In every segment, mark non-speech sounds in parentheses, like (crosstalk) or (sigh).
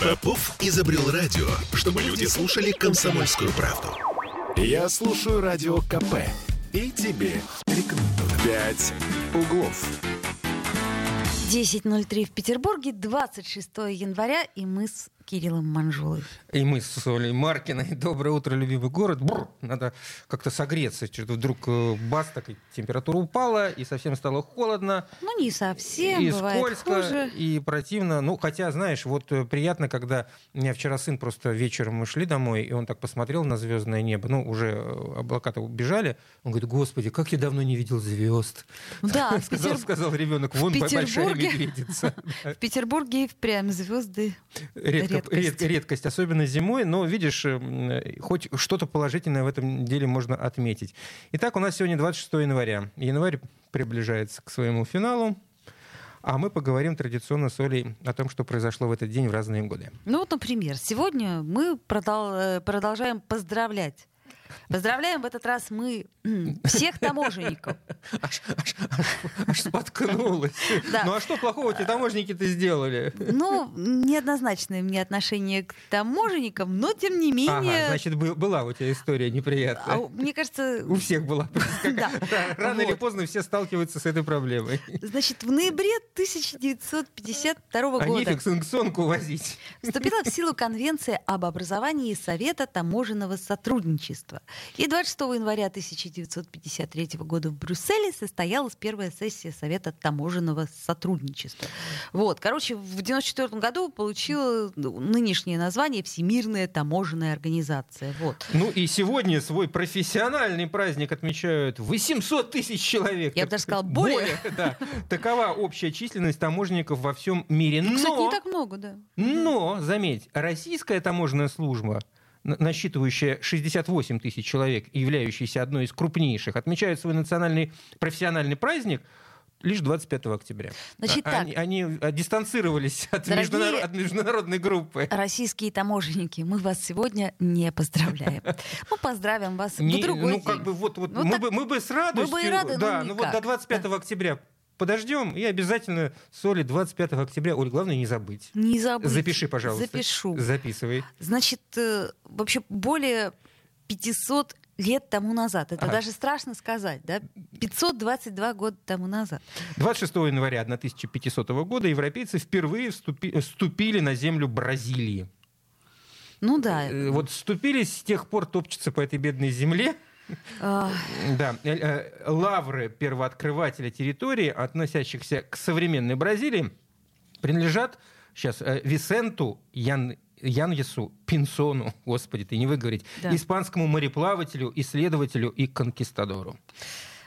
Попов изобрел радио, чтобы люди слушали комсомольскую правду. Я слушаю радио КП и тебе рекомендую. «Пять углов». 10.03 в Петербурге, 26 января, и мы с Кириллом Манжулой. И мы с Олей Маркиной. (laughs) Доброе утро, любимый город. Бррр, надо как-то согреться. Что-то вдруг э, бас, так и температура упала, и совсем стало холодно. Ну, не совсем, и бывает скользко, хуже. и противно. Ну, хотя, знаешь, вот э, приятно, когда у меня вчера сын просто вечером мы шли домой, и он так посмотрел на звездное небо. Ну, уже э, облака-то убежали. Он говорит, господи, как я давно не видел звезд. Да, в, (laughs) Сказал, Петер- сказал ребенок, вон большая Петербурге- медведица. (laughs) в Петербурге и впрямь звезды. Редко- Редкость. ред- редкость, особенно зимой, но видишь, м, э, хоть что-то положительное в этом деле можно отметить. Итак, у нас сегодня 26 января. Январь приближается к своему финалу, а мы поговорим традиционно с Олей о том, что произошло в этот день в разные годы. Ну, вот, например, сегодня мы продол- э, продолжаем поздравлять. Поздравляем в этот раз мы всех таможенников. (laughs) Аж, аж- аж- аж споткнулась. (laughs) Да. Ну а что плохого те таможенники-то сделали? Ну, неоднозначное мне отношение к таможенникам, но тем не Ага, менее... значит, был- была у тебя история а, неприятная. мне кажется, У всех была. (laughs) Да. Рано или поздно все сталкиваются с этой проблемой. значит, в ноябре 1952 А года нефиг санкционку возить. вступила в силу Конвенция об образовании Совета таможенного сотрудничества. И 26 января 1953 года в Брюсселе состоялась первая сессия Совета таможенного сотрудничества. Вот, короче, в 1994 году получила нынешнее название Всемирная таможенная организация. Вот. Ну и сегодня свой профессиональный праздник отмечают 800 тысяч человек. Я бы даже сказала, более. да. Такова общая численность таможенников во всем мире. Ну, Кстати, не Но, так много, да. но, заметь, российская таможенная служба, насчитывающая 68 тысяч человек и являющаяся одной из крупнейших, отмечает свой национальный профессиональный праздник лишь 25 октября. Значит А- так. Они, они, а, дистанцировались от, Дорогие- международ- от международной группы. Российские таможенники, мы вас сегодня не поздравляем. (laughs) Мы поздравим вас Не- в другой ну, день. как бы вот, вот Ну, мы, так бы, мы бы с радостью, бы и рады, но да, ну вот до 25 октября подождем и обязательно с Олей 25 октября. Оль, главное не забыть. Не забудь. Запиши, пожалуйста. Запишу. Записывай. Значит, э, вообще более 500 лет тому назад. Это Ага. даже страшно сказать, да? 522 года тому назад. 26 января 1500 года европейцы впервые вступи- вступили на землю Бразилии. Ну да. Э, Вот вступили, с тех пор топчутся по этой бедной земле. Да, э, э, лавры первооткрывателя территории, относящихся к современной Бразилии, принадлежат сейчас Висенту Ян, Яньесу Пинсону, господи, ты не выговорить, Да. испанскому мореплавателю, исследователю и конкистадору.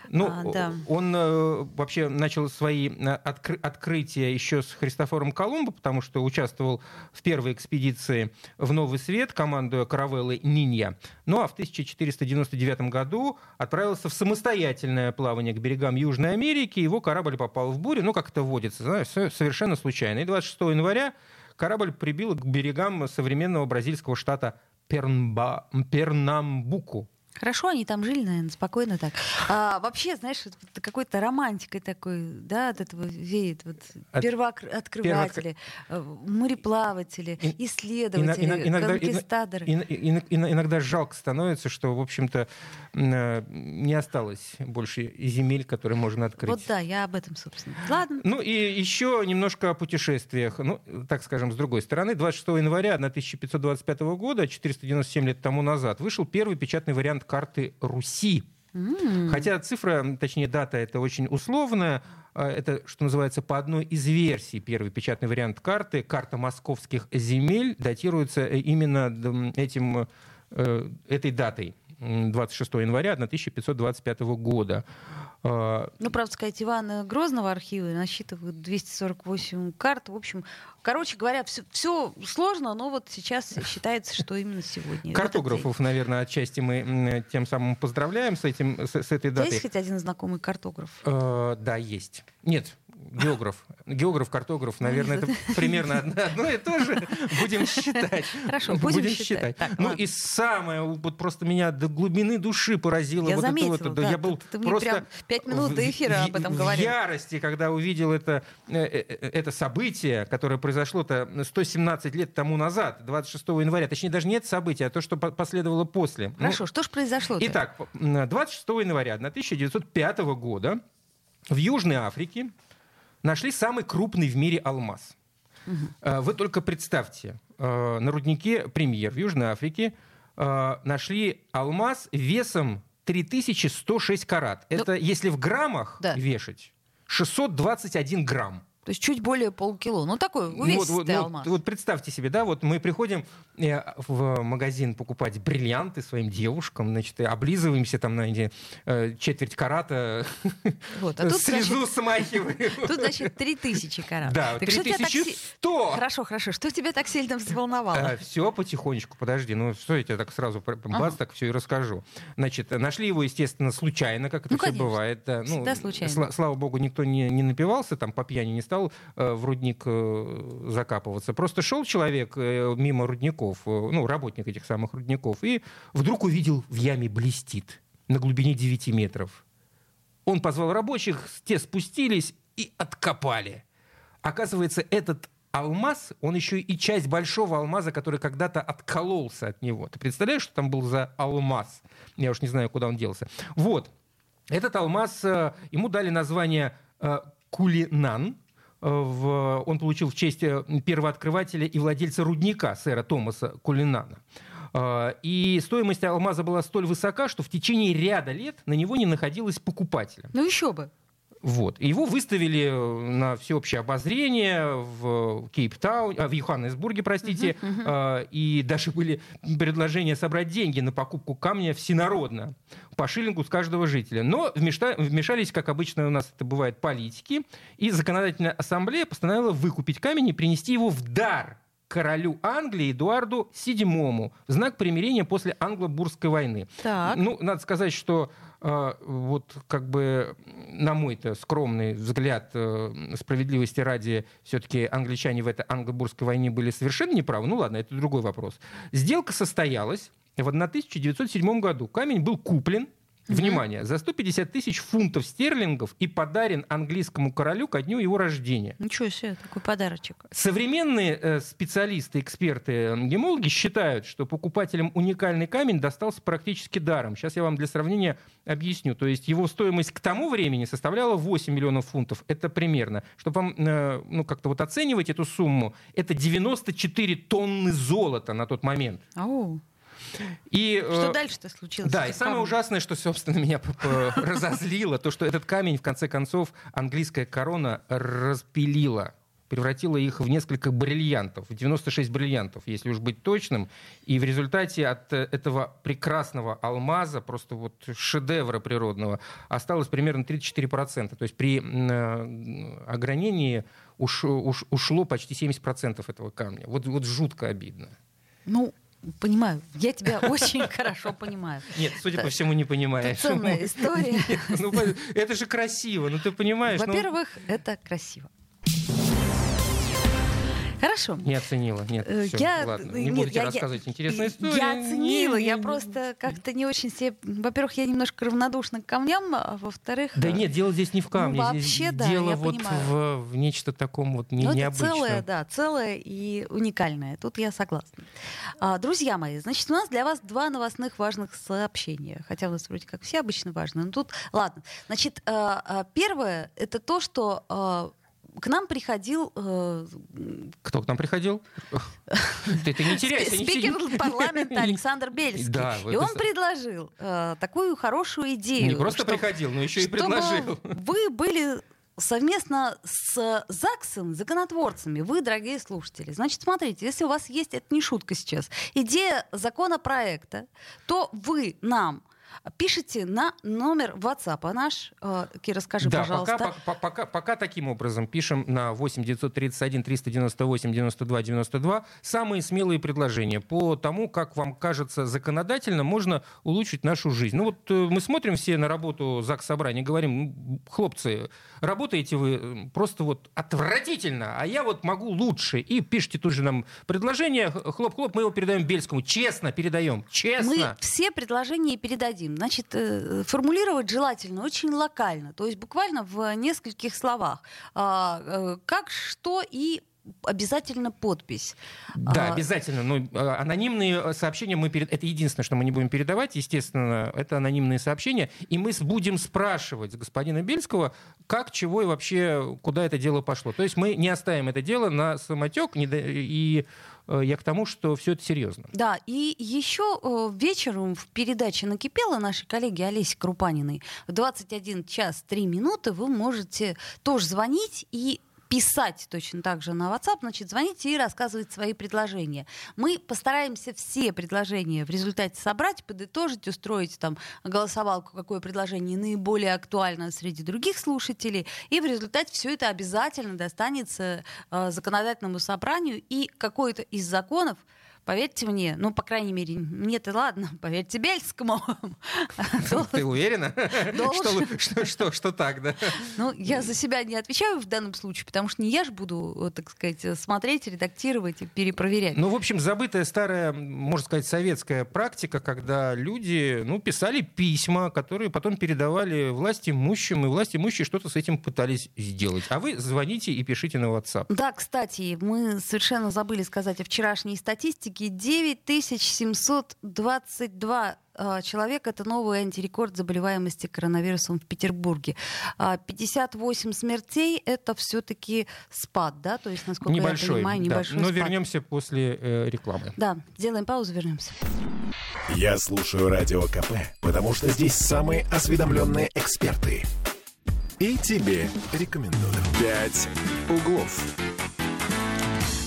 Ну, А, да. он э, вообще начал свои э, откры- открытия еще с Христофором Колумбо, потому что участвовал в первой экспедиции в Новый Свет, командуя каравеллой Нинья. Ну а в 1499 году отправился в самостоятельное плавание к берегам Южной Америки. Его корабль попал в бурю, ну как это водится, знаешь, со- совершенно случайно. И 26 января корабль прибил к берегам современного бразильского штата Пернба- Пернамбуку. Хорошо, они там жили, наверное, спокойно так. А, вообще, знаешь, вот какой-то романтикой такой, да, от этого веет. Вот, От- первооткрыватели, э, мореплаватели, И- исследователи, Ина- иногда- конкистадоры. ин- ин- ин- иногда жалко становится, что, в общем-то, э, не осталось больше земель, которые можно открыть. Вот да, я об этом, собственно. Ладно. Ну и еще немножко о путешествиях. Ну, так скажем, с другой стороны, 26 января 1525 года, 497 лет тому назад, вышел первый печатный вариант карты Руси. М. Хотя цифра, точнее дата, это очень условная. А, Это, что называется, по одной из версий первый печатный вариант карты. Карта московских земель датируется э, именно этим, э, этой датой. М, 26 января 1525 года. А, Ну, правда сказать, Ивана Грозного архива насчитывают 248 карт. В общем, короче говоря, все, сложно, но вот сейчас считается, что именно сегодня. Картографов, наверное, отчасти мы тем самым поздравляем с, этим, с, с этой датой. есть хоть один знакомый картограф? Э, да, есть. Нет, географ. Географ, картограф, наверное, это примерно одно и то же. Будем считать. Хорошо, будем считать. Ну и самое, вот просто меня до глубины души поразило вот это вот. Я был просто пять минут до эфира об этом говорил. В ярости, когда увидел это, э, э, это событие, которое произошло-то 117 лет тому назад, 26 января. Точнее, даже не это событие, а то, что последовало после. Ну, Хорошо, что же произошло? Итак, 26 января 1905 года в Южной Африке нашли самый крупный в мире алмаз. Угу. Вы только представьте, э, на руднике «Премьер» в Южной Африке э, нашли алмаз весом 3106 карат. Это, если в граммах да. вешать, 621 грамм. То есть чуть более полкило. Ну, такой увесистый вот, вот, алмаз. Вот, вот представьте себе, да, вот мы приходим э, в магазин покупать бриллианты своим девушкам, значит, и облизываемся там на эти, э, четверть карата, вот, а тут, (laughs) слезу значит, смахиваем. Тут, значит, 3000 карат. Да, 3100! Хорошо, хорошо. Что тебя так сильно взволновало? А, все потихонечку, подожди. Ну, что я тебе так сразу бац, так все и расскажу. Значит, нашли его, естественно, случайно, как это ну, все бывает. Да. Ну, случайно. Слава богу, никто не, не напивался, там по пьяни не стал стал э, в рудник э, закапываться. Просто шел человек э, мимо рудников, ну, работник этих самых рудников, и вдруг увидел в яме блестит на глубине 9 метров. Он позвал рабочих, те спустились и откопали. Оказывается, этот алмаз, он еще и часть большого алмаза, который когда-то откололся от него. Ты представляешь, что там был за алмаз? Я уж не знаю, куда он делся. Вот. Этот алмаз, ему дали название Кулинан, в, он получил в честь э, первооткрывателя и владельца рудника сэра Томаса Кулинана. А, и стоимость алмаза была столь высока, что в течение ряда лет на него не находилось покупателя. Ну еще бы. Вот. И его выставили э, на всеобщее обозрение в Кейптаун, а, в Йоханнесбурге, простите, uh-huh, uh-huh. и даже были предложения собрать деньги на покупку камня всенародно, по шиллингу с каждого жителя. Но вмешались, как обычно у нас это бывает, политики, и законодательная ассамблея постановила выкупить камень и принести его в дар королю Англии Эдуарду VII в знак примирения после англо-бурской войны. Так. Ну, надо сказать, что вот как бы на мой-то скромный взгляд э, справедливости ради все-таки англичане в этой англо-бурской войне были совершенно неправы. Ну ладно, это другой вопрос. Сделка состоялась в 1907 году. Камень был куплен Внимание, за 150 тысяч фунтов стерлингов и подарен английскому королю ко дню его рождения. Ничего себе, такой подарочек. Современные э, специалисты, эксперты, гемологи считают, что покупателям уникальный камень достался практически даром. Сейчас я вам для сравнения объясню. То есть его стоимость к тому времени составляла 8 миллионов фунтов. Это примерно. Чтобы вам э, ну, как-то вот оценивать эту сумму, это 94 тонны золота на тот момент. Ау. И, что э, дальше-то случилось? Да, и самое ужасное, что, собственно, меня разозлило, то, что этот камень, в конце концов, английская корона распилила превратила их в несколько бриллиантов, 96 бриллиантов, если уж быть точным. И в результате от э, этого прекрасного алмаза, просто вот шедевра природного, осталось примерно 34%. То есть при э, огранении уш, уш, ушло почти 70% этого камня. Вот, вот жутко обидно. Ну, Понимаю. Я тебя (laughs) очень хорошо понимаю. Нет, судя по всему, не понимаешь. Ценная (laughs) история. ну, это же красиво, ну ты понимаешь. Ну. Во-первых, это красиво. Хорошо. Не оценила. Нет, э, все, я, ладно. Не нет, будете я, рассказывать я, интересные истории. Я оценила, я просто как-то не очень себе... Во-первых, я немножко равнодушна к камням, а во-вторых... Да нет, дело здесь не в камне. Ну, вообще, здесь да, дело вот в, в нечто таком вот не, ну, необычном. целое, да, целое и уникальное. Тут я согласна. А, друзья мои, значит, у нас для вас два новостных важных сообщения. Хотя у нас вроде как все обычно важные, но тут... Ладно. Значит, а, первое — это то, что к нам приходил... Э... Кто к нам приходил? Ты, ты не теряйся. Спикер парламента Александр Бельский. Да, и он предложил э, такую хорошую идею. Не просто приходил, но еще и предложил. Вы были совместно с ЗАГСом, законотворцами, вы, дорогие слушатели. Значит, смотрите, если у вас есть, это не шутка сейчас, идея законопроекта, то вы нам пишите на номер WhatsApp а наш. Э, Кира, скажи, да, пожалуйста. Пока, пока, пока, пока таким образом пишем на 8 931 398 92 92 самые смелые предложения по тому, как вам кажется законодательно можно улучшить нашу жизнь. Ну вот э, мы смотрим все на работу ЗАГС Собрания, говорим, хлопцы, работаете вы просто вот отвратительно, а я вот могу лучше. И пишите тут же нам предложение, хлоп-хлоп, мы его передаем Бельскому. Честно передаем, честно. Мы все предложения передадим. Значит, э, формулировать желательно очень локально, то есть буквально в нескольких словах. А, э, как, что и обязательно подпись. Да, а... обязательно. Но ну, анонимные сообщения мы перед... это единственное, что мы не будем передавать, естественно, это анонимные сообщения, и мы будем спрашивать господина Бельского, как, чего и вообще куда это дело пошло. То есть мы не оставим это дело на самотек и э, я к тому, что все это серьезно. Да, и еще э, вечером в передаче «Накипело» нашей коллеги Олеси Крупаниной в 21 час 3 минуты вы можете тоже звонить и писать точно так же на WhatsApp, значит, звоните и рассказывать свои предложения. Мы постараемся все предложения в результате собрать, подытожить, устроить там голосовалку, какое предложение наиболее актуально среди других слушателей, и в результате все это обязательно достанется э, законодательному собранию, и какой-то из законов Поверьте мне, ну, по крайней мере, нет, и ладно, (laughs) поверьте Бельскому. (laughs) Ты уверена? (laughs) Что, так, да? Ну, я за себя не отвечаю в данном случае, потому что не я же буду, так сказать, смотреть, редактировать и перепроверять. Ну, в общем, забытая старая, можно сказать, советская практика, когда люди, ну, писали письма, которые потом передавали власти имущим, и власти имущие что-то с этим пытались сделать. А вы звоните и пишите на WhatsApp. Да, кстати, мы совершенно забыли сказать о вчерашней статистике статистики 9722 а, человека. Это новый антирекорд заболеваемости коронавирусом в Петербурге. 58 а, смертей — это все-таки спад, да? То есть, насколько небольшой, я понимаю, небольшой да. Но спад. вернемся после э, рекламы. Да, сделаем паузу, вернемся. Я слушаю Радио КП, потому что здесь самые осведомленные эксперты. И тебе рекомендую. «Пять углов».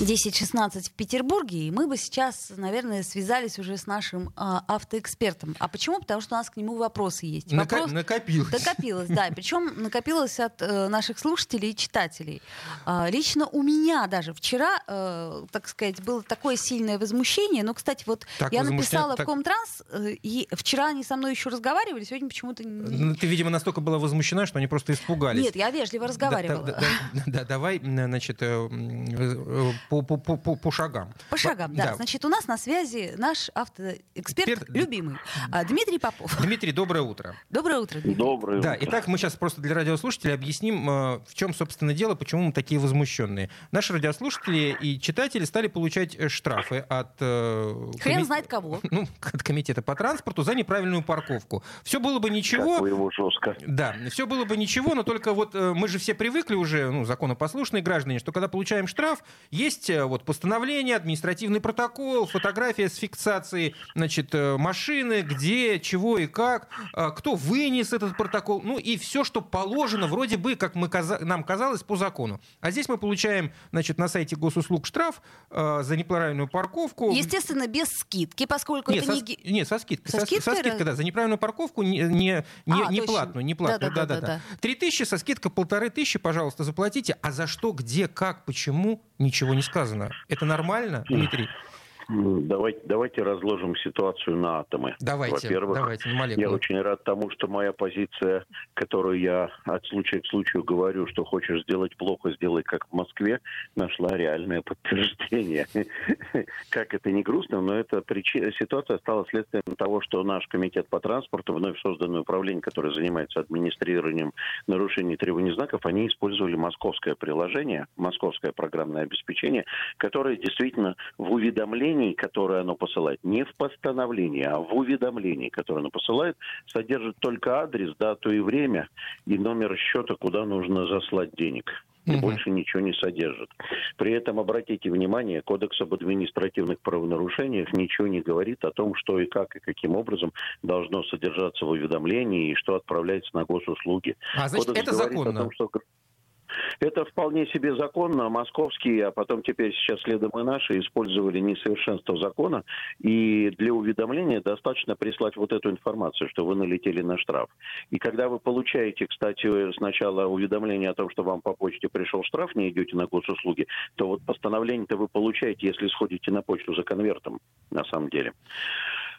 10.16 в Петербурге, и мы бы сейчас, наверное, связались уже с нашим а, автоэкспертом. А почему? Потому что у нас к нему вопросы есть. Нако- Вопрос... Накопилось. Накопилось, да. Причем накопилось от э, наших слушателей и читателей. А, лично у меня даже вчера, э, так сказать, было такое сильное возмущение. Но, кстати, вот так я написала так... в Комтранс, э, и вчера они со мной еще разговаривали, сегодня почему-то... Ну, ты, видимо, настолько была возмущена, что они просто испугались. Нет, я вежливо разговаривала. Да, да, да, да, давай, значит, э, э, по, по, по, по, по шагам. По шагам, да. да. Значит, у нас на связи наш автоэксперт Эксперт... любимый а, Дмитрий Попов. (laughs) Дмитрий, доброе утро. Доброе утро, Дмитрий. Доброе да, итак, мы сейчас просто для радиослушателей объясним, э, в чем, собственно, дело, почему мы такие возмущенные. Наши радиослушатели и читатели стали получать э, штрафы от... Э, Хрен комит... знает кого. (laughs) Ну, от комитета по транспорту за неправильную парковку. Все было бы ничего... Как его жестко. Да, все было бы ничего, но только вот мы же все привыкли уже, ну, законопослушные граждане, что когда получаем штраф, есть есть э, вот постановление, административный протокол, фотография с фиксацией значит, э, машины, где, чего и как, э, кто вынес этот протокол, ну и все, что положено вроде бы, как мы, нам казалось, по закону. А здесь мы получаем значит, на сайте госуслуг штраф за неправильную парковку. Естественно, без скидки, поскольку нет, это со, не... Нет, со скидкой. Со, со, скидкой, со скидкой, да, за неправильную парковку не, не, не, а, не платную. Не платную. Да, да, да, да, да. Три тысячи со скидкой полторы тысячи, пожалуйста, заплатите. А за что, где, как, почему, ничего не сказано. Это нормально, Дмитрий? Давайте, давайте разложим ситуацию на атомы. Давайте, Во-первых, давайте, я очень рад тому, что моя позиция, которую я от случая к случаю говорю, что хочешь сделать плохо, сделай как в Москве, нашла реальное подтверждение. (laughs) Как это не грустно, но эта причина, ситуация стала следствием того, что наш комитет по транспорту, вновь созданное управление, которое занимается администрированием нарушений требований знаков, они использовали московское приложение, московское программное обеспечение, которое действительно в уведомлении уведомлений, которые оно посылает, не в постановлении, а в уведомлении, которое оно посылает, содержит только адрес, дату и время и номер счета, куда нужно заслать денег и угу. больше ничего не содержит. При этом, обратите внимание, Кодекс об административных правонарушениях ничего не говорит о том, что и как и каким образом должно содержаться в уведомлении и что отправляется на госуслуги. А значит, Кодекс это законно? О том, что Это вполне себе законно. Московские, а потом теперь сейчас следом и наши, использовали несовершенство закона. И для уведомления достаточно прислать вот эту информацию, что вы налетели на штраф. И когда вы получаете, кстати, сначала уведомление о том, что вам по почте пришел штраф, не идете на госуслуги, то вот постановление-то вы получаете, если сходите на почту за конвертом, на самом деле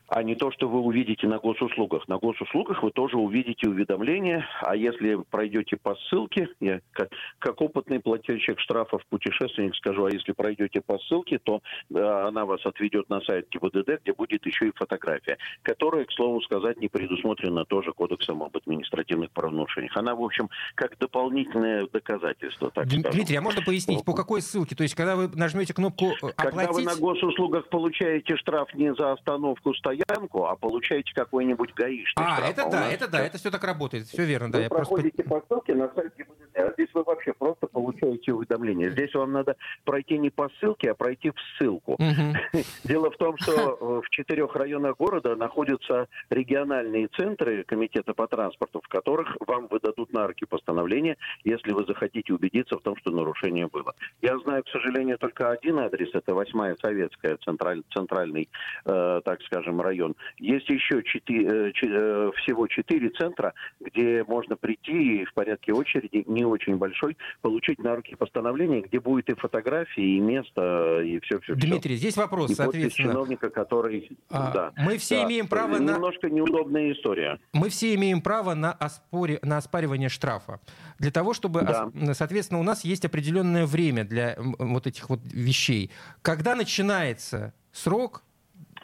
а не то, что вы увидите на госуслугах. На госуслугах вы тоже увидите уведомление, а если пройдете по ссылке, я как, как опытный плательщик штрафов путешественник скажу, а если пройдете по ссылке, то э, она вас отведет на сайт ГИБДД, где будет еще и фотография, которая, к слову сказать, не предусмотрена тоже кодексом об административных правонарушениях. Она, в общем, как дополнительное доказательство. Так Дмитрий, скажем. а можно пояснить, по какой ссылке? То есть, когда вы нажмете кнопку «Оплатить»... Когда вы на госуслугах получаете штраф не за остановку стоянки, стоянку, а получаете какой-нибудь гаишник. А, штраф. это а да, это да, это все так работает, все верно. Вы да, я проходите просто... по ссылке на сайте ГИБДД, а здесь вы вообще просто получаете уведомление. Здесь вам надо пройти не по ссылке, а пройти в ссылку. Угу. (laughs) Дело в том, что в четырех районах города находятся региональные центры комитета по транспорту, в которых вам выдадут на руки постановление, если вы захотите убедиться в том, что нарушение было. Я знаю, к сожалению, только один адрес, это 8 Советская, централь, центральный, э, так скажем, район. Есть еще четыре, э, всего четыре центра, где можно прийти и в порядке очереди, не очень большой, получить на руки постановление, где будет и фотографии, и место, и все-все. Дмитрий, здесь вопрос, и соответственно. чиновника, который... А, да. Мы все да. имеем право Немножко на... Немножко неудобная история. Мы все имеем право на, оспоре... на оспаривание штрафа. Для того, чтобы... Да. Соответственно, у нас есть определенное время для вот этих вот вещей. Когда начинается срок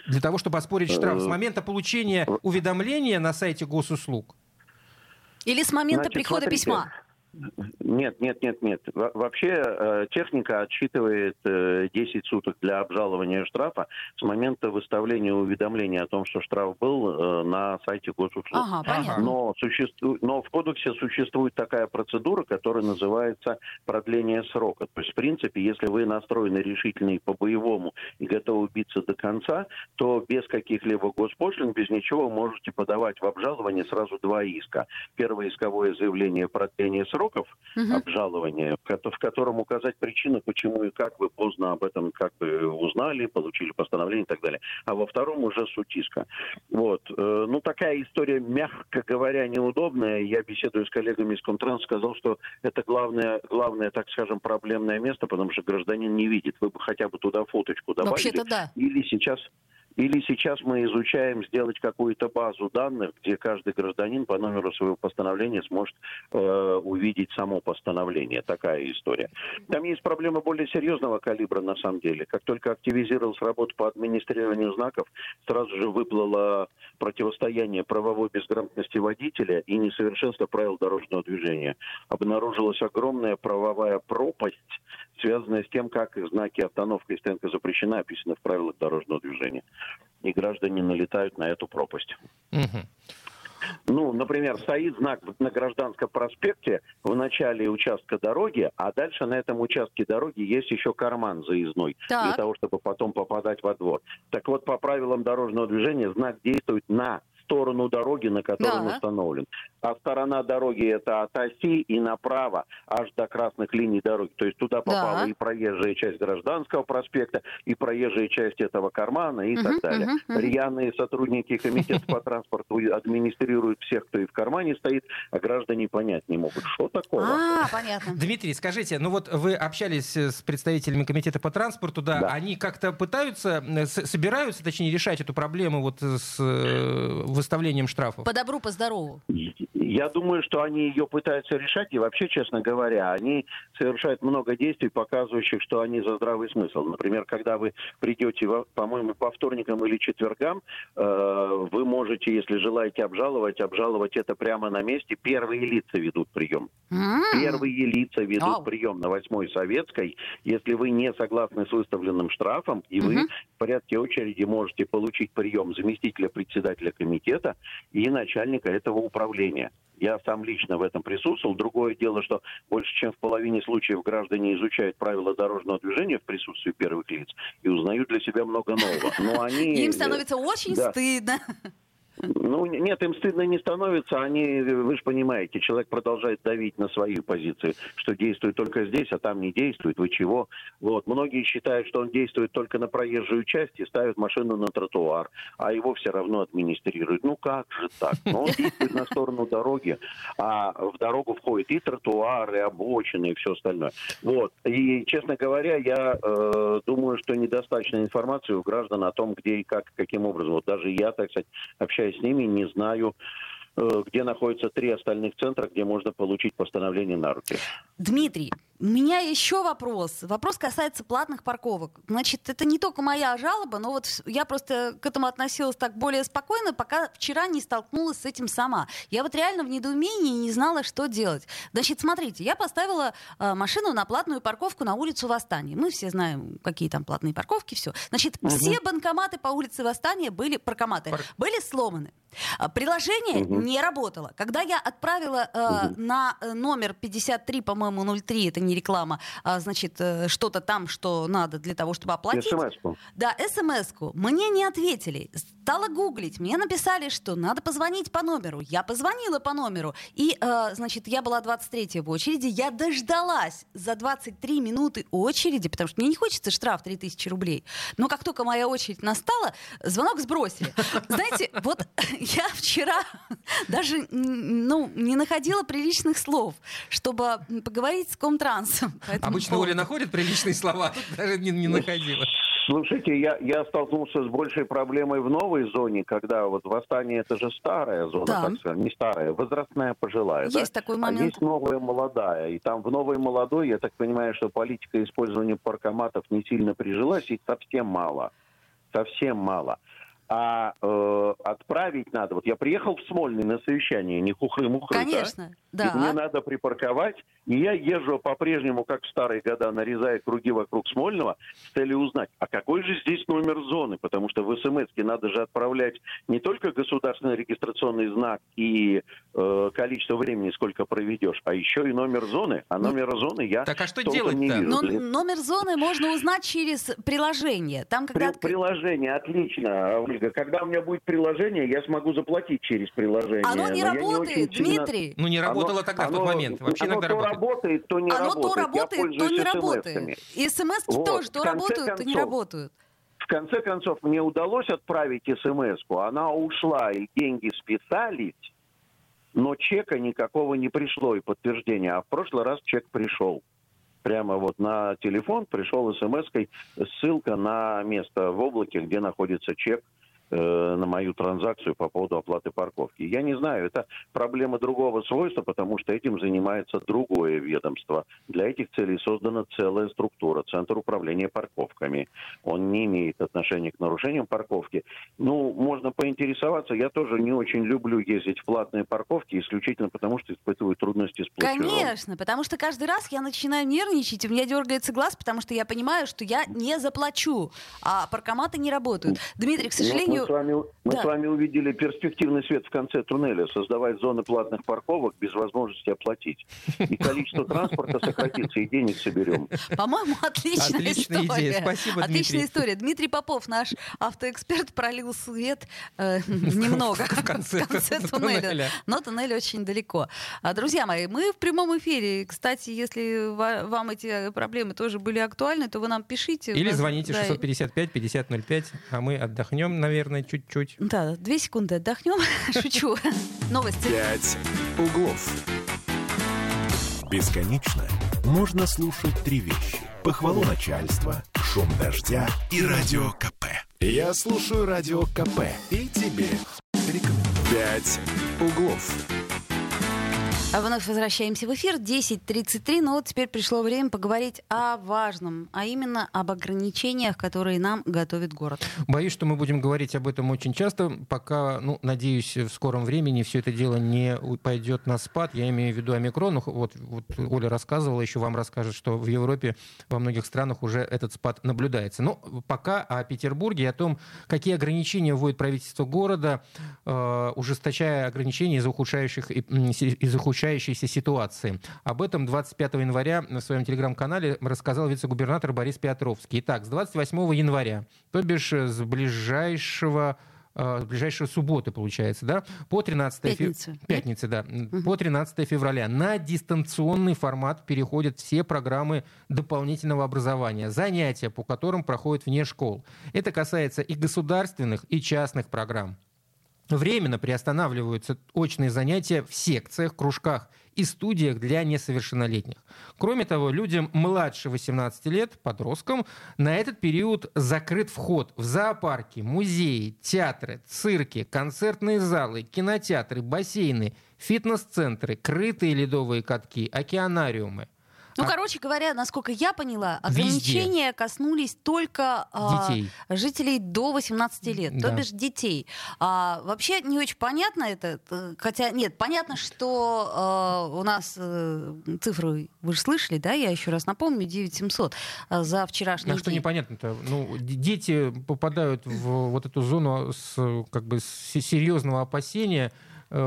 для того, чтобы оспорить штраф с э, момента получения уведомления на сайте госуслуг? Или с момента Значит, прихода смотрите. письма? Нет, нет, нет, нет. Вообще э, техника отсчитывает 10 э, суток для обжалования штрафа с момента выставления уведомления о том, что штраф был э, на сайте госуслуг. Ага, понятно. Но, существу... Но в кодексе существует такая процедура, которая называется продление срока. То есть, в принципе, если вы настроены решительно и по-боевому и готовы биться до конца, то без каких-либо госпошлин, без ничего можете подавать в обжалование сразу два иска. Первое исковое заявление продления срока сроков угу. обжалования, в котором указать причину, почему и как вы поздно об этом как бы узнали, получили постановление и так далее. А во втором уже суть иска. Вот. Э, ну, такая история, мягко говоря, неудобная. Я беседую с коллегами из Комтранс, сказал, что это главное, главное, так скажем, проблемное место, потому что гражданин не видит. Вы бы хотя бы туда фоточку добавили. Вообще-то да. Или сейчас или сейчас мы изучаем сделать какую-то базу данных, где каждый гражданин по номеру своего постановления сможет э, увидеть само постановление. Такая история. Там есть проблема более серьезного калибра на самом деле. Как только активизировалась работа по администрированию знаков, сразу же выплыло противостояние правовой безграмотности водителя и несовершенства правил дорожного движения. Обнаружилась огромная правовая пропасть, связанная с тем, как знаки остановка и стоянка запрещена описаны в правилах дорожного движения и граждане налетают на эту пропасть. Угу. Ну, например, стоит знак на Гражданском проспекте в начале участка дороги, а дальше на этом участке дороги есть еще карман заездной так. для того, чтобы потом попадать во двор. Так вот, по правилам дорожного движения знак действует на сторону дороги, на которой да. он установлен. А сторона дороги это от оси и направо, аж до красных линий дороги. То есть туда попала да. и проезжая часть Гражданского проспекта, и проезжая часть этого кармана и угу, так далее. Угу, угу. Рьяные сотрудники комитета по транспорту администрируют всех, кто и в кармане стоит, а граждане понять не могут, что такое. А, понятно. Дмитрий, скажите, ну вот вы общались с представителями комитета по транспорту, да, да. они как-то пытаются, собираются, точнее, решать эту проблему вот с э, выставлением штрафов? По добру, по здорову. Я думаю, что они ее пытаются решать, и вообще, честно говоря, они совершают много действий, показывающих, что они за здравый смысл. Например, когда вы придете, по-моему, по вторникам или четвергам, э, вы можете, если желаете обжаловать, обжаловать это прямо на месте. Первые лица ведут прием. Первые лица ведут прием на Восьмой Советской. Если вы не согласны с выставленным штрафом, и вы в порядке очереди можете получить прием заместителя председателя комитета и начальника этого управления. Я сам лично в этом присутствовал. Другое дело, что больше чем в половине случаев граждане изучают правила дорожного движения в присутствии первых лиц и узнают для себя много нового. Но они... Им становится очень да. стыдно. Ну, нет, им стыдно не становится. Они, вы же понимаете, человек продолжает давить на свои позиции, что действует только здесь, а там не действует. Вы чего? Вот. Многие считают, что он действует только на проезжую часть и ставят машину на тротуар, а его все равно администрируют. Ну, как же так? Но он действует на сторону дороги, а в дорогу входит и тротуар, и обочины, и все остальное. Вот. И, честно говоря, я э, думаю, что недостаточно информации у граждан о том, где и как, каким образом. Вот даже я, так сказать, общаюсь с ними, не знаю, э, где находятся три остальных центра, где можно получить постановление на руки. Дмитрий, у меня еще вопрос. Вопрос касается платных парковок. Значит, это не только моя жалоба, но вот я просто к этому относилась так более спокойно, пока вчера не столкнулась с этим сама. Я вот реально в недоумении не знала, что делать. Значит, смотрите, я поставила э, машину на платную парковку на улицу Восстания. Мы все знаем, какие там платные парковки, все. Значит, угу. все банкоматы по улице Восстания были, паркоматы, Пар... были сломаны. А, приложение угу. не работало. Когда я отправила э, угу. на номер 53, по-моему, 03, это не реклама, а, значит, э, что-то там, что надо для того, чтобы оплатить. СМС-ку. Да, СМС-ку. Мне не ответили. Стала гуглить. Мне написали, что надо позвонить по номеру. Я позвонила по номеру. И, э, значит, я была 23 в очереди. Я дождалась за 23 минуты очереди, потому что мне не хочется штраф 3000 рублей. Но как только моя очередь настала, звонок сбросили. Знаете, вот (laughs) я вчера даже ну, не находила приличных слов, чтобы поговорить с Комтрансом. Обычно Оля находит приличные слова, даже не, не находила. Слушайте, я, я столкнулся с большей проблемой в новой зоне, когда вот восстание это же старая зона, да. так сказать, не старая, возрастная пожилая. Есть да? такой момент. А есть новая молодая. И там в новой молодой, я так понимаю, что политика использования паркоматов не сильно прижилась, их совсем мало. Совсем мало а э, отправить надо. Вот я приехал в Смольный на совещание, не хухры-мухры. Конечно, да. И мне надо припарковать, и я езжу по-прежнему, как в старые года, нарезая круги вокруг Смольного, с целью узнать, а какой же здесь номер зоны? Потому что в смс надо же отправлять не только государственный регистрационный знак и э, количество времени, сколько проведешь, а еще и номер зоны. А ну, номер ну, зоны я Так а что делать-то? Не вижу. Но, номер зоны можно узнать через приложение. Там, когда... При, приложение, отлично, Ольга. Когда у меня будет приложение, я смогу заплатить через приложение. Оно не Но работает, не Дмитрий. Сильно... Ну не работало оно, тогда, оно, в тот момент. Вообще оно иногда то работает. работает, то не оно работает. то работает, то не работает. И смс вот, тоже то работают, концов, то не работают. В конце концов, мне удалось отправить смс. Она ушла, и деньги списались, но чека никакого не пришло и подтверждения. А в прошлый раз чек пришел прямо вот на телефон пришел смс-кой ссылка на место в облаке, где находится чек на мою транзакцию по поводу оплаты парковки. Я не знаю, это проблема другого свойства, потому что этим занимается другое ведомство. Для этих целей создана целая структура, Центр управления парковками. Он не имеет отношения к нарушениям парковки. Ну, можно поинтересоваться. Я тоже не очень люблю ездить в платные парковки, исключительно потому, что испытываю трудности с платежом. Конечно, потому что каждый раз я начинаю нервничать, у меня дергается глаз, потому что я понимаю, что я не заплачу, а паркоматы не работают. Дмитрий, к сожалению, мы с вами, мы да. с вами увидели перспективный свет в конце туннеля, создавать зоны платных парковок без возможности оплатить. И количество транспорта сократится, и денег соберем. По-моему, отличная, отличная история. идея. Спасибо, Дмитрий. Отличная история. Дмитрий Попов, наш автоэксперт, пролил свет э, немного в конце, (laughs) в конце туннеля. туннеля. Но туннель очень далеко. А, друзья мои, мы в прямом эфире. Кстати, если вам эти проблемы тоже были актуальны, то вы нам пишите. Или звоните да. 655-5005, а мы отдохнем, наверное наверное, чуть-чуть. Да, две секунды отдохнем. (laughs) Шучу. Новости. Пять углов. Бесконечно можно слушать три вещи. Похвалу начальства, шум дождя и радио КП. Я слушаю радио КП и тебе рекомендую. Пять углов. А вновь возвращаемся в эфир. 10.33. Но вот теперь пришло время поговорить о важном, а именно об ограничениях, которые нам готовит город. Боюсь, что мы будем говорить об этом очень часто, пока, ну, надеюсь, в скором времени все это дело не пойдет на спад. Я имею в виду омикрон. Ну, вот, вот Оля рассказывала, еще вам расскажет, что в Европе во многих странах уже этот спад наблюдается. Но пока о Петербурге, о том, какие ограничения вводит правительство города, э, ужесточая ограничения из-за ухудшающих, из ухудшающих ухудшающейся ситуации. Об этом 25 января на своем телеграм-канале рассказал вице-губернатор Борис Петровский. Итак, с 28 января, то бишь с ближайшего с ближайшей субботы, получается, да, по 13 Пятница. Фе... Пятница, да. Угу. По 13 февраля на дистанционный формат переходят все программы дополнительного образования, занятия, по которым проходят вне школ. Это касается и государственных, и частных программ. Временно приостанавливаются очные занятия в секциях, кружках и студиях для несовершеннолетних. Кроме того, людям младше 18 лет, подросткам, на этот период закрыт вход в зоопарки, музеи, театры, цирки, концертные залы, кинотеатры, бассейны, фитнес-центры, крытые ледовые катки, океанариумы. Ну, а... короче говоря, насколько я поняла, ограничения Везде. коснулись только детей. А, жителей до 18 лет, да. то бишь детей. А, вообще не очень понятно это, хотя нет, понятно, что а, у нас а, цифры, вы же слышали, да, я еще раз напомню, 9700 а, за вчерашний а день. что непонятно-то? Ну, дети попадают в вот эту зону с, как бы, с серьезного опасения, Э,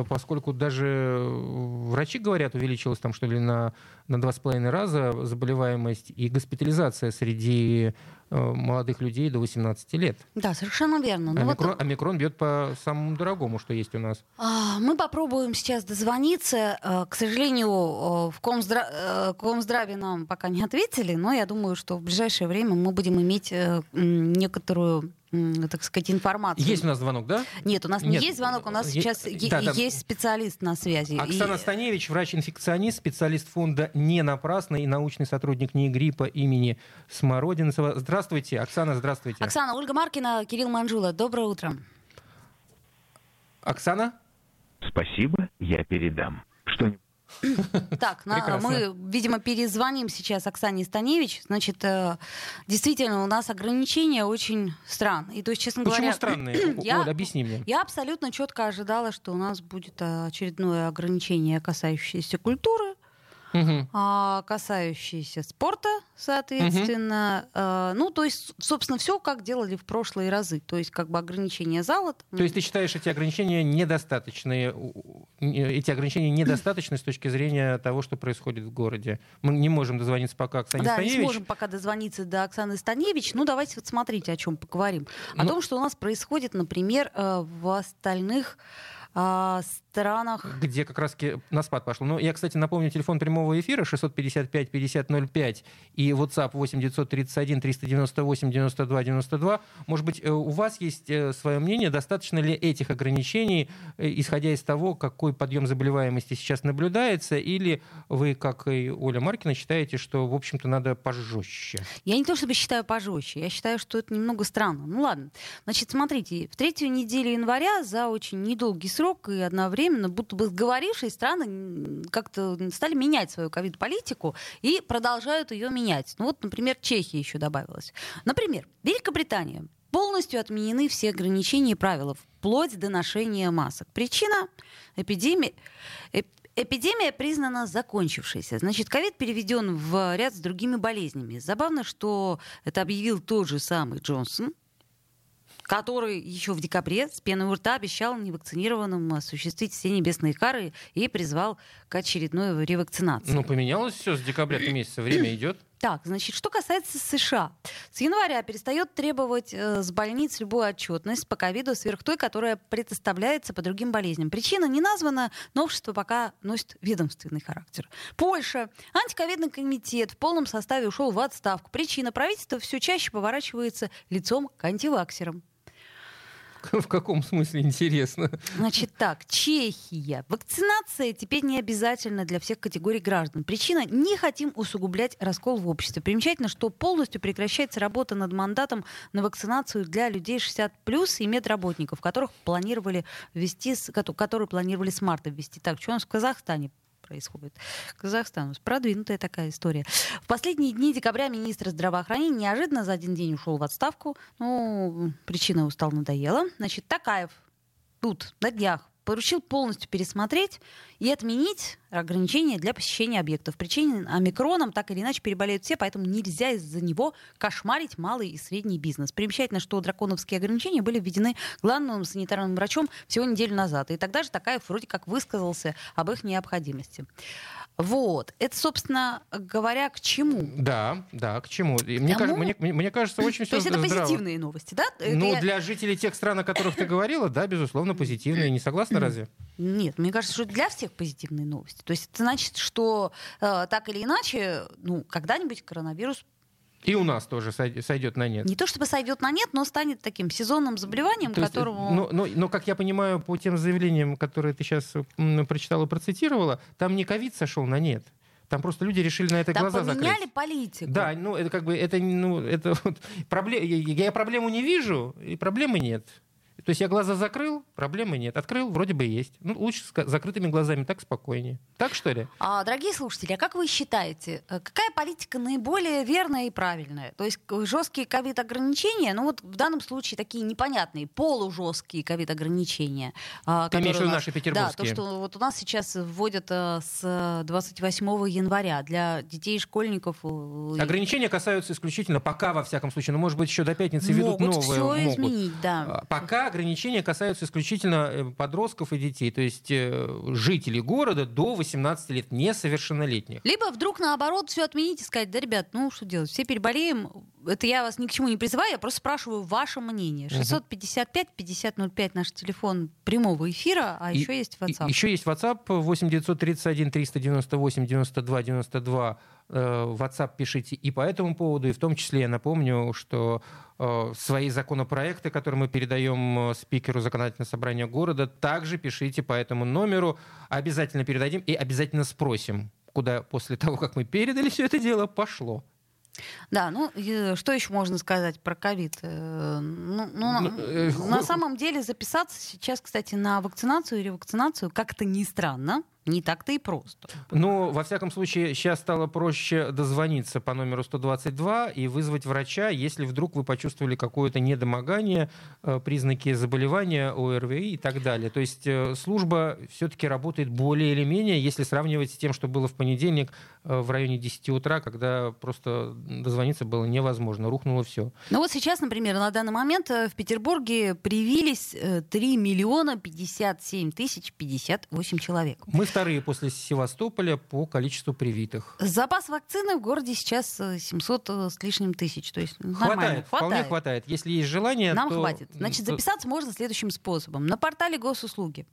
поскольку даже врачи говорят, увеличилась там что ли на, на 2,5 раза заболеваемость и госпитализация среди э, молодых людей до 18 лет. Да, совершенно верно. Ну, омикрон, вот... омикрон бьет по самому дорогому, что есть у нас. А, мы попробуем сейчас дозвониться. Э, к сожалению, в Комздра... Комздраве нам пока не ответили, но я думаю, что в ближайшее время мы будем иметь некоторую так сказать, информацию. Есть у нас звонок, да? Нет, у нас Нет. не есть звонок, у нас е- сейчас да, да. есть специалист на связи. Оксана и... Станевич, врач-инфекционист, специалист фонда «Не напрасно» и научный сотрудник НИИ гриппа имени Смородинцева. Здравствуйте, Оксана, здравствуйте. Оксана, Ольга Маркина, Кирилл Манжула. Доброе утро. Оксана? Спасибо, я передам. Что-нибудь (coughs) Так, на, мы, видимо, перезвоним сейчас Оксане Станевич. Значит, э, действительно, у нас ограничения очень странные. И то есть, честно Почему говоря, странные? (coughs) Я, Оль, объясни мне. Я абсолютно четко ожидала, что у нас будет э, очередное ограничение, касающееся культуры, угу. а, касающиеся спорта, соответственно. Угу. ну, то есть, собственно, все как делали в прошлые разы. То есть, как бы ограничения зала. То есть, ты считаешь эти ограничения недостаточные? Эти ограничения недостаточны с точки зрения того, что происходит в городе? Мы не можем дозвониться пока Оксане да, Станевич. не сможем пока дозвониться до Оксаны Станевич. Ну, давайте вот смотрите, о чем поговорим. О ну... том, что у нас происходит, например, э, в остальных а, странах. Где как раз на спад пошло. Ну, я, кстати, напомню, телефон прямого эфира 655-5005 и WhatsApp 8 931 398 92 92. Может быть, э, у вас есть э, свое мнение, достаточно ли этих ограничений, э, исходя из того, какой подъем заболеваемости сейчас наблюдается, или вы, как и Оля Маркина, считаете, что, в общем-то, надо пожестче? Я не то чтобы считаю пожестче, я считаю, что это немного странно. Ну ладно. Значит, смотрите, в третью неделю января за очень недолгий срок срок и одновременно, будто бы сговорившись, страны как-то стали менять свою ковид-политику и продолжают ее менять. Ну вот, например, Чехия еще добавилась. Например, Великобритания. Полностью отменены все ограничения и правила, вплоть до ношения масок. Причина – эпидемия. Эпидемия признана закончившейся. Значит, ковид переведен в ряд с другими болезнями. Забавно, что это объявил тот же самый Джонсон, который еще в декабре с пеной у рта обещал невакцинированным осуществить все небесные кары и призвал к очередной ревакцинации. Ну, поменялось все с декабря месяца, время идет. (clears throat) Так, значит, что касается США. С января перестает требовать э, с больниц любую отчетность по ковиду сверх той, которая предоставляется по другим болезням. Причина не названа, но общество пока носит ведомственный характер. Польша. Антиковидный комитет в полном составе ушел в отставку. Причина. Правительство все чаще поворачивается лицом к антиваксерам. (laughs) В каком смысле интересно? Значит так, Чехия. Вакцинация теперь не обязательна для всех категорий граждан. Причина – не хотим усугублять раскол в обществе. Примечательно, что полностью прекращается работа над мандатом на вакцинацию для людей 60 плюс и медработников, которых планировали ввести, которые планировали с марта ввести. Так, что у нас в Казахстане происходит. Казахстан. Продвинутая такая история. В последние дни декабря министр здравоохранения неожиданно за один день ушел в отставку. Ну, причина устал, надоела. Значит, Такаев тут на днях поручил полностью пересмотреть и отменить ограничения для посещения объектов. Причине омикроном так или иначе переболеют все, поэтому нельзя из-за него кошмарить малый и средний бизнес. Примечательно, что драконовские ограничения были введены главным санитарным врачом всего неделю назад. И тогда же Такаев вроде как высказался об их необходимости. Вот. Это, собственно говоря, к чему? Да, да, к чему. И мне, кажется, мне, мне кажется, очень все То есть это здраво. позитивные новости, да? Это Ну, я- для жителей тех стран, о которых ты говорила, да, безусловно, позитивные. Не согласна разве? Нет, мне кажется, что для всех позитивные новости. То есть это значит, что э, так или иначе, ну, когда-нибудь коронавирус И у нас тоже сой- сойдет на нет. не то чтобы сойдет на нет, но станет таким сезонным заболеванием, То есть, которому... но, но- но, как я понимаю, по тем заявлениям, которые ты сейчас прочитала и процитировала, там не ковид сошел на нет. Там просто люди решили на это Там глаза поменяли закрыть. политику. Да, ну это как бы это ну это вот пробле- я, я проблему не вижу и проблемы нет. То есть я глаза закрыл, проблемы нет. Открыл, вроде бы есть. Ну, лучше с закрытыми глазами, так спокойнее. Так что ли? А, дорогие слушатели, а как вы считаете, э, какая политика наиболее верная и правильная? То есть к- жесткие ковид-ограничения, ну вот в данном случае такие непонятные, полужесткие ковид-ограничения. а, Ты имеешь в виду наши Да, то, петербургские? что вот у нас сейчас вводят э, с 28 января для детей школьников. э, Ограничения касаются исключительно, пока во всяком случае, но может быть еще до пятницы ведут могут новые. все могут. изменить, да. А, Пока ограничения касаются исключительно э, подростков и детей, то есть э, жителей города до 18 лет, несовершеннолетних. Либо вдруг наоборот все отменить и сказать, да, ребят, ну что делать, все переболеем. Это я вас ни к чему не призываю, я просто спрашиваю ваше мнение. 655-5005 наш телефон прямого эфира, а И- еще есть WhatsApp. Еще есть WhatsApp 8 931 398 92 92. Э, WhatsApp пишите и по этому поводу, и в том числе я напомню, что э, свои законопроекты, которые мы передаем э, спикеру законодательного собрания города, также пишите по этому номеру. Обязательно передадим и обязательно спросим, куда после того, как мы передали все это дело, пошло. Да, ну что еще можно сказать про ковид? Ну, ну, Ну, на хо- самом деле записаться сейчас, кстати, на вакцинацию и ревакцинацию как-то не странно, не так-то и просто. Но, во всяком случае, сейчас стало проще дозвониться по номеру 122 и вызвать врача, если вдруг вы почувствовали какое-то недомогание, э, признаки заболевания, ОРВИ и так далее. То есть э, служба все-таки работает более или менее, если сравнивать с тем, что было в понедельник э, в районе 10 утра, когда просто дозвониться было невозможно, рухнуло все. Ну вот сейчас, например, на данный момент в Петербурге привились э, 3 миллиона 57 тысяч 58 человек. Мы вторые после Севастополя по количеству привитых. Запас вакцины в городе сейчас э, 700 э, с лишним тысяч. То есть нормально. Хватает, вполне хватает. Если есть желание, Нам то... хватит. Значит, записаться можно следующим способом. На портале госуслуги.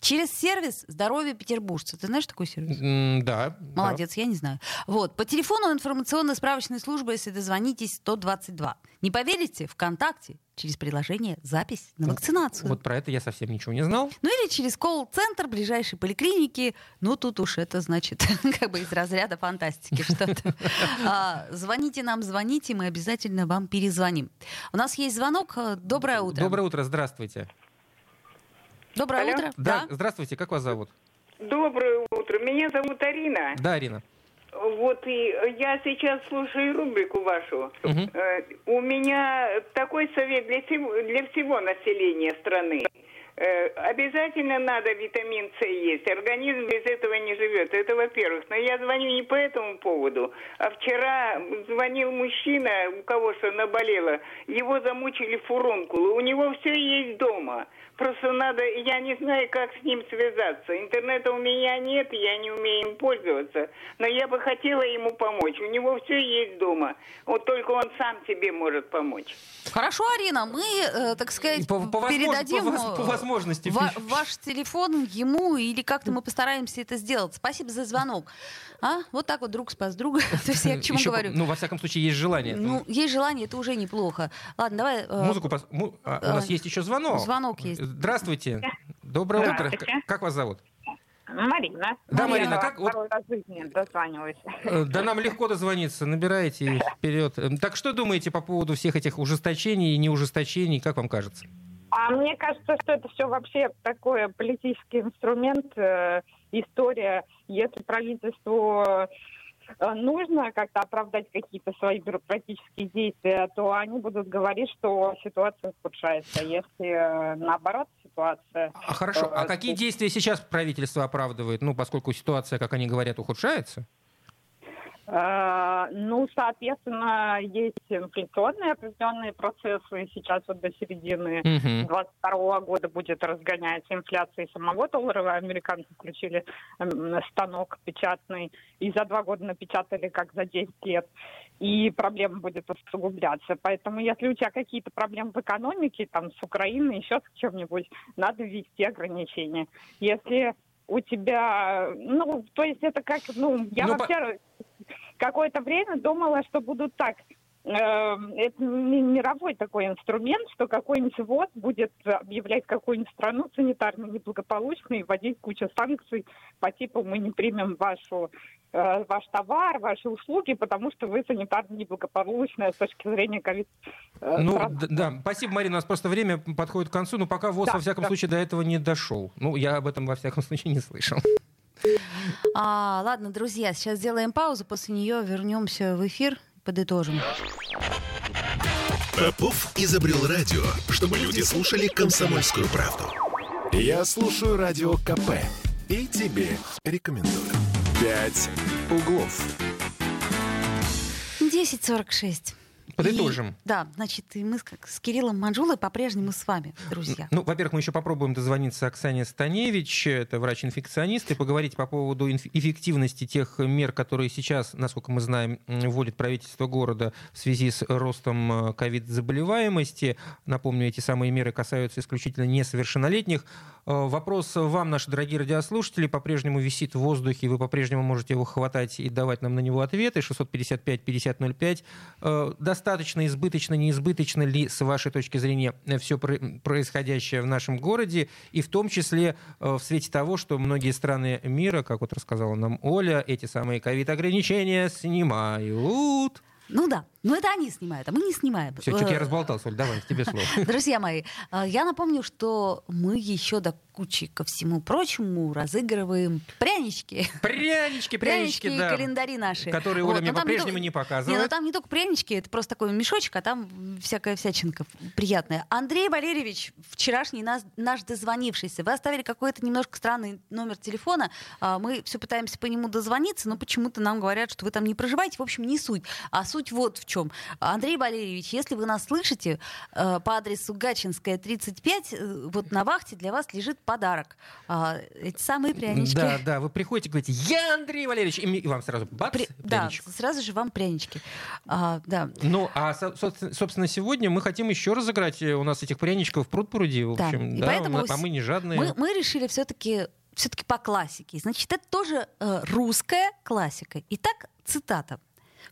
Через сервис «Здоровье петербуржца». Ты знаешь такой сервис? М, Да. да. Молодец, я не знаю. Вот. По телефону информационной справочной службы, если дозвонитесь, 122. Не поверите, ВКонтакте через приложение запись на вакцинацию. Вот про это я совсем ничего не знал. Ну или через колл-центр ближайшей поликлиники. Ну тут уж это значит (laughs) как бы из разряда фантастики что-то. (laughs) А, Звоните нам, звоните, мы обязательно вам перезвоним. У нас есть звонок. Доброе утро. Доброе утро, здравствуйте. Доброе Алло? утро. Да, здравствуйте, как вас зовут? Доброе утро. Меня зовут Арина. Да, Арина. Вот и я сейчас слушаю рубрику вашу. Э, У меня такой совет для всего, для всего населения страны. Э, Обязательно надо витамин С есть. Организм без этого не живет. Это во-первых. Но я звоню не по этому поводу. А вчера звонил мужчина, у кого что наболело. Его замучили фурункулы. У него все есть дома. Просто надо, я не знаю, как с ним связаться. Интернета у меня нет, я не умею им пользоваться. Но я бы хотела ему помочь. У него все есть дома. Вот только он сам себе может помочь. Хорошо, Арина, мы, э, так сказать, По- по передадим по по э, возможности. ва- ваш телефон ему или как-то мы постараемся это сделать. Спасибо за звонок. А? Вот так вот друг спас друга. (laughs) То есть я к чему Еще, говорю? Ну, во всяком случае, есть желание. Ну, есть желание, это уже неплохо. Ладно, давай... э, Музыку пос- му- а, У нас э, есть еще звонок. звонок есть. Здравствуйте. Доброе утро. Здравствуйте. Как вас зовут? Марина. Да, Я Марина, как- вот- Второй раз в жизни дозваниваюсь. Э, Да нам легко дозвониться. Набирайте вперед. Э, Так что думаете по поводу всех этих ужесточений и неужесточений? Как вам кажется? А мне кажется, что это все вообще такой политический инструмент, э, история. Если правительству нужно как-то оправдать какие-то свои бюрократические действия, то они будут говорить, что ситуация ухудшается. Если э, наоборот ситуация... А хорошо. А э, какие действия сейчас правительство оправдывает? Ну, поскольку ситуация, как они говорят, ухудшается? Э, ну, соответственно, есть инфляционные определенные процессы. Сейчас вот до середины 2022 года будет разгоняться инфляция самого доллара. Американцы включили станок печатный и за два года напечатали как за 10 лет. И проблема будет усугубляться. Поэтому если у тебя какие-то проблемы в экономике, там, с Украиной, еще с чем-нибудь, надо ввести ограничения. Если у тебя, ну, то есть это как, ну, я ну, вообще по... какое-то время думала, что будут так это мировой такой инструмент, что какой-нибудь ВОЗ будет объявлять какую-нибудь страну санитарно неблагополучной и вводить кучу санкций по типу мы не примем вашу э, ваш товар, ваши услуги, потому что вы санитарно неблагополучная с точки зрения ковид. Э, ну, да, спасибо, Марина, у нас просто время подходит к концу, но пока ВОЗ, да, во всяком да. случае, до этого не дошел. Ну, я об этом, во всяком случае, не слышал. А, ладно, друзья, сейчас сделаем паузу, после нее вернемся в эфир подытожим. Попов изобрел радио, чтобы люди слушали комсомольскую правду. Я слушаю радио КП и тебе рекомендую. «Пять углов». 10.46. Подытожим. И, да, значит, и мы с, с Кириллом Манжулой по-прежнему с вами, друзья. Ну, во-первых, мы еще попробуем дозвониться Оксане Станевич, это врач-инфекционист, и поговорить по поводу эффективности тех мер, которые сейчас, насколько мы знаем, вводит правительство города в связи с ростом э, ковид-заболеваемости. Напомню, эти самые меры касаются исключительно несовершеннолетних. Э, вопрос вам, наши дорогие радиослушатели, по-прежнему висит в воздухе, вы по-прежнему можете его хватать и давать нам на него ответы. 655-5005. Э, достаточно избыточно, неизбыточно ли, с вашей точки зрения, все происходящее в нашем городе, и в том числе э, в свете того, что многие страны мира, как вот рассказала нам Оля, эти самые ковид-ограничения снимают. Ну да, но это они снимают, а мы не снимаем. Все, что я разболтался, Оль, давай, тебе слово. (laughs) Друзья мои, я напомню, что мы еще до кучи ко всему прочему разыгрываем прянички. Прянички, прянички, прянички да. календари наши. Которые Оля вот, мне по-прежнему не, не показывает. Не, ну там не только прянички, это просто такой мешочек, а там всякая всячинка приятная. Андрей Валерьевич, вчерашний наш, наш дозвонившийся, вы оставили какой-то немножко странный номер телефона. А, мы все пытаемся по нему дозвониться, но почему-то нам говорят, что вы там не проживаете. В общем, не суть. А суть вот в чем. Андрей Валерьевич, если вы нас слышите, э, по адресу Гачинская, 35, э, вот на вахте для вас лежит подарок. А, эти самые прянички. Да, да, вы приходите и говорите, я Андрей Валерьевич, и вам сразу бац, При... Да, сразу же вам прянички. А, да. Ну, а, собственно, сегодня мы хотим еще разыграть э, у нас этих пряничков пруд пруди. В общем, да, да поэтому а мы не жадные. Мы, мы решили все-таки все-таки по классике. Значит, это тоже э, русская классика. Итак, цитата.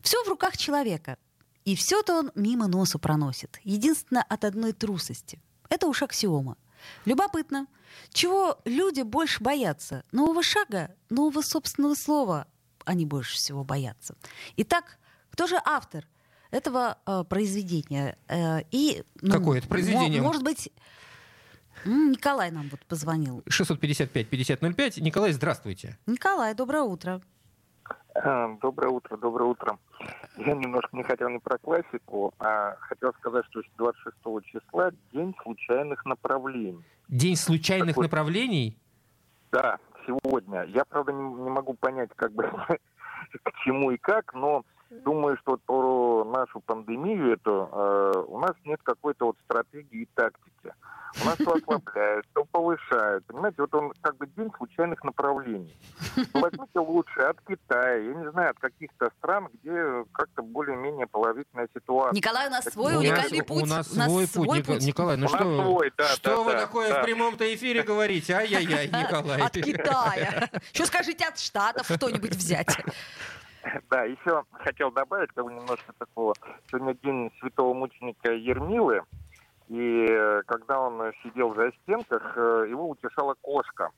«Все в руках человека, и все-то он мимо носу проносит. Единственно от одной трусости. Это уж аксиома. Любопытно, чего люди больше боятся? Нового шага, нового собственного слова они больше всего боятся. Итак, кто же автор этого э, произведения? Э, и, ну, Какое это произведение? Может быть, Николай нам вот позвонил. 655-5005. Николай, здравствуйте. Николай, доброе утро. А, доброе утро, доброе утро. Я немножко не хотел не про классику, а хотел сказать, что 26 числа день случайных направлений. День случайных так направлений? да, сегодня. Я, правда, не, не могу понять, как бы (laughs) к чему и как, но думаю, что вот про нашу пандемию эту э, у нас нет какой-то вот стратегии и тактики. У нас то (laughs) ослабляют, то повышают. Понимаете, вот он как бы день случайных направлений. Возьмите лучше от Китая, я не знаю, от каких-то стран, где как-то более-менее положительная ситуация. Николай, у нас свой у уникальный нас, путь. У нас, у нас свой, путь. путь. Николай, ну у что, свой, да, что да, вы да, такое да. в прямом-то эфире говорите? Ай-яй-яй, (laughs) Николай. От Китая. Что скажите от Штатов что-нибудь взять? (laughs) Да, еще хотел добавить как бы немножко такого. Сегодня день святого мученика Ермилы. И э, когда он сидел за стенках, э, его утешала кошка.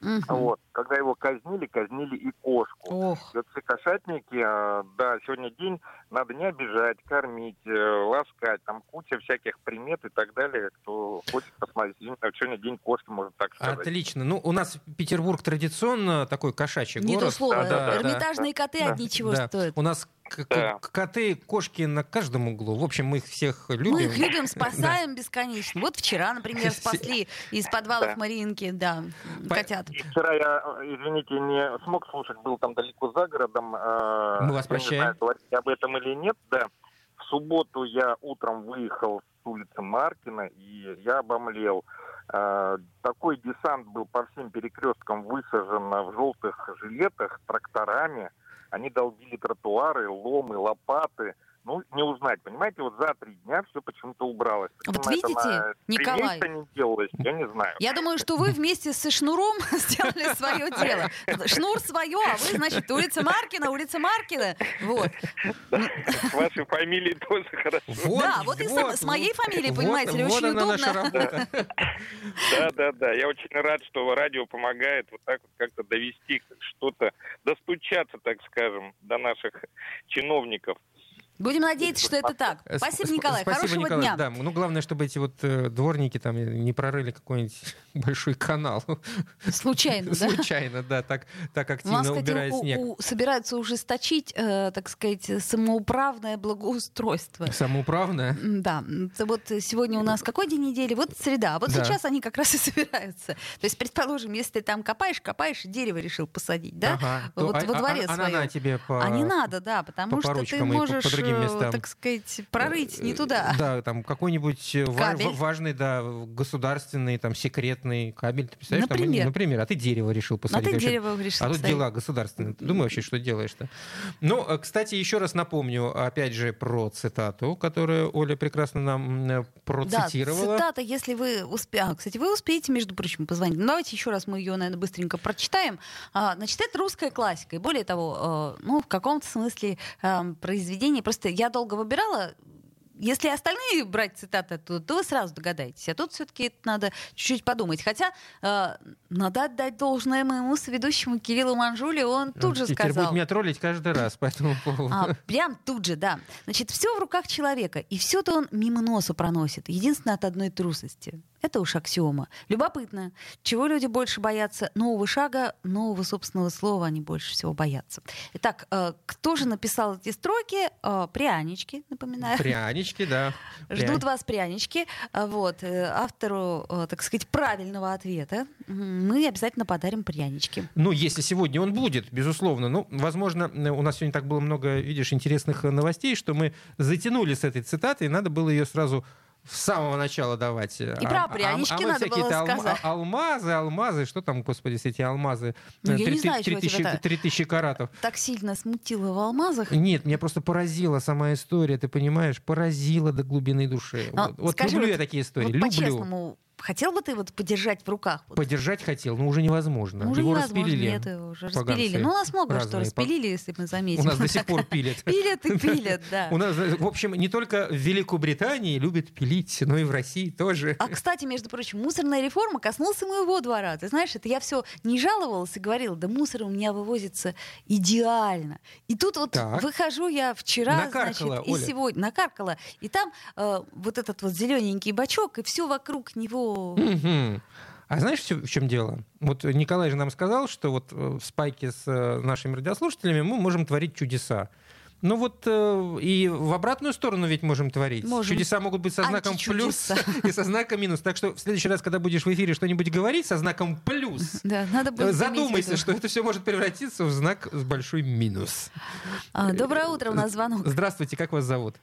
Угу. Вот. Когда его казнили, казнили и кошку. Ох. И вот все кошатники, э, да, сегодня день надо не обижать, кормить, ласкать, там куча всяких примет и так далее, кто хочет посмотреть. Сегодня день кошки, можно так сказать. Отлично. Ну, у нас Петербург традиционно такой кошачий город. Не то слово. Да, да, Эрмитажные да, коты да, одни чего да. стоят. У нас Да. коты, кошки на каждом углу. В общем, мы их всех любим. Мы их любим, (laughs) спасаем бесконечно. Вот вчера, например, спасли из подвалов Да. Мариинки, да, По- котят. И вчера я, извините, не смог слушать, был там далеко за городом. э, Мы вас я прощаем. Не знаю, говорить об этом или нет, да. В субботу я утром выехал с улицы Маркина, и я обомлел. Э, Такой десант был по всем перекресткам высажен в желтых жилетах тракторами. Они долбили тротуары, ломы, лопаты. Ну, не узнать, понимаете, вот за три дня все почему-то убралось. Вот Почему это видите, на три Николай? не делалось, я не знаю. Я думаю, что вы вместе со Шнуром (laughs) сделали свое дело. Шнур свое, а вы, значит, улица Маркина, улица Маркина. Вот. С вашей фамилией тоже хорошо. Вот, Да, вот и с- моей фамилией, вот- понимаете ли, вот очень удобно. Да, да, да. Я очень рад, что радио помогает вот так вот как-то довести что-то, достучаться, так скажем, до наших чиновников. Будем надеяться, что это так. Э, Спасибо, сп- Николай. Спасибо, Хорошего Николай. дня. Да, ну главное, чтобы эти вот э, дворники там не прорыли какой-нибудь (laughs) большой канал. Случайно, (laughs) да? Случайно, да, так, так У нас, активно убирая у- снег. у- собираются ужесточить, э, так сказать, самоуправное благоустройство. Самоуправная. М, Да, вот сегодня у нас какой день недели? Вот среда. А Вот Да. сейчас они как раз и (laughs) собираются. То есть, предположим, если ты там копаешь, копаешь, и дерево решил посадить, да? Ага. Вот То, а- во а- дворе а, а своем. на тебе по... А не надо, да, потому по что ты можешь, другим э, местам. так сказать, прорыть не туда. Да, там какой-нибудь э, ва- важный, да, государственный, там, секретный кабель. Ты представляешь? Там, Например. например, а ты дерево решил А посадить. ты вообще. дерево решил А тут дела государственные. Ты думаешь вообще, что делаешь-то? Ну, э, кстати, еще раз напомню, опять же, про цитату, которую Оля прекрасно нам э, процитировала. Да, цитата, если вы успеете... кстати, вы успеете, между прочим, позвонить. Ну, давайте еще раз мы ее, наверное, быстренько прочитаем. А, значит, это русская классика. И более того, э, ну, в каком-то смысле э, произведение... Просто я долго выбирала если остальные брать цитаты, то, то вы сразу догадаетесь. А тут все-таки надо чуть-чуть подумать. Хотя э, надо отдать должное моему соведущему Кириллу Манжуле. Он тут же Теперь сказал... будет меня троллить каждый раз по этому (laughs) поводу. А, прям тут же, да. Значит, все в руках человека, и все-то он мимо носа проносит. Единственное от одной трусости. Это уж аксиома. Любопытно, чего люди больше боятся? Нового шага, нового собственного слова они больше всего боятся. Итак, э, кто же написал эти строки? Э, Прянички, напоминаю. Прянички, да. Ждут вас прянички. А, Вот, э, автору, э, так сказать, правильного ответа мы обязательно подарим прянички. Ну, если сегодня он будет, безусловно. Ну, возможно, э, у нас сегодня так было много, видишь, интересных э, новостей, что мы затянули с этой цитаты, и надо было ее сразу с самого начала давать. И про прянички надо всякие было сказать. алмазы, алмазы, что там, господи, все эти алмазы? Ну, я Э, не знаю, три чего тебя тысячи- это- три тысячи каратов. Так сильно смутило в алмазах. Нет, меня просто поразила сама история, ты понимаешь, поразила до глубины души. Но вот вот скажи, люблю вот- я такие истории, Вот люблю. по-честному, хотел бы ты вот подержать в руках? Вот? Подержать хотел, но уже невозможно. Ну, уже Его невозможно, распилили. нет, его уже распилили. Ну, у нас много что разные. Распилили, если мы заметим. У нас до сих пор пилят. Пилят и пилят, да. У нас, в общем, не только в Великобритании любят пилить, но и в России тоже. А, кстати, между прочим, мусорная реформа коснулась моего двора. Ты знаешь, это я все не жаловалась и говорила, да мусор у меня вывозится идеально. И тут вот Так. выхожу я вчера, Накаркала, значит, и Оля. сегодня накаркала, и там э, вот этот вот зелененький бачок, и все вокруг него. А знаешь, в чем дело? Вот Николай же нам сказал, что вот э, в спайке с э, нашими радиослушателями мы можем творить чудеса. Ну вот э, и в обратную сторону ведь можем творить. Можем. Чудеса могут быть со знаком плюс (laughs) и со знаком минус. Так что в следующий раз, когда будешь в эфире что-нибудь говорить со знаком плюс, Да, надо будет задумайся, что это все может превратиться в знак с большой минус. А, доброе утро, у нас звонок. Здравствуйте, как вас зовут?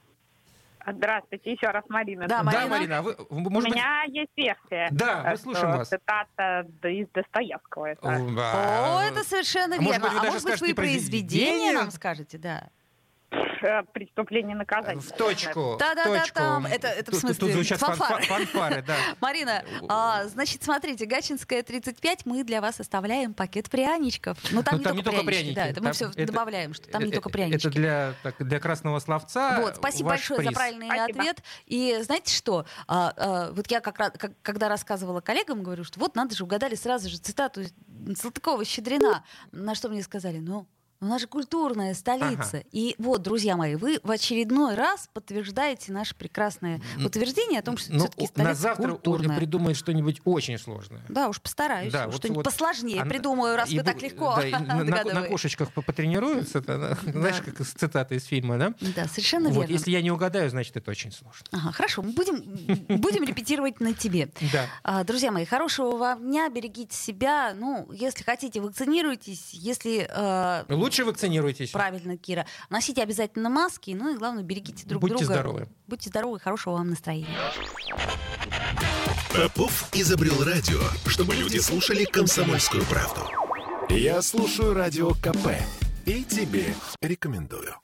Здравствуйте, еще раз Марина. Да, Да, Марина? Марина, а вы, У может быть... меня есть версия. Да, мы э, слушаем вас. Цитата из Достоевского. Это. О, это совершенно А может верно. быть, вы а даже может быть, вы произведение? нам скажете, да. Э, Преступление наказания. В точку. Да-да-да, в точку. там, это- это в Тут- смысле Тут звучат фан- фанфары. фан- фанфары, да. (laughs) Марина, а, значит, смотрите, Гачинская 35, мы для вас оставляем пакет пряничков. Ну, там, Ну, не, там только не только прянички, пряники, Да, это мы все это- добавляем, что там не Э, только э, прянички. Это для, так, для красного словца. Вот, спасибо большое за правильный Спасибо. ответ. И знаете что? А, а, вот я как раз, как- когда рассказывала коллегам, говорю, что вот надо же, угадали сразу же цитату Салтыкова-Щедрина. На что мне сказали, ну, У нас же культурная столица. Ага. И вот, друзья мои, вы в очередной раз подтверждаете наше прекрасное утверждение о том, что Ну, все-таки столица на завтра Ольга культурная. придумает что-нибудь очень сложное. Да, уж постараюсь. Да, вот- Что-нибудь вот посложнее она- придумаю, раз и вы так легко да, на, на- кошечках по- потренируется, она, знаешь, как из цитаты из фильма, да? Да, совершенно Вот, верно. если я не угадаю, значит, это очень сложно. Ага, хорошо, мы будем, будем репетировать на тебе. Да. А, Друзья мои, хорошего вам дня, берегите себя. Ну, если хотите, вакцинируйтесь. Если э, Лучше вакцинируйтесь. правильно, Кира, носите обязательно маски. Ну и главное, берегите друг Будьте друга. здоровы. Будьте здоровы, хорошего вам настроения. Попов изобрел радио, чтобы люди слушали комсомольскую правду. Я слушаю радио КП и тебе рекомендую.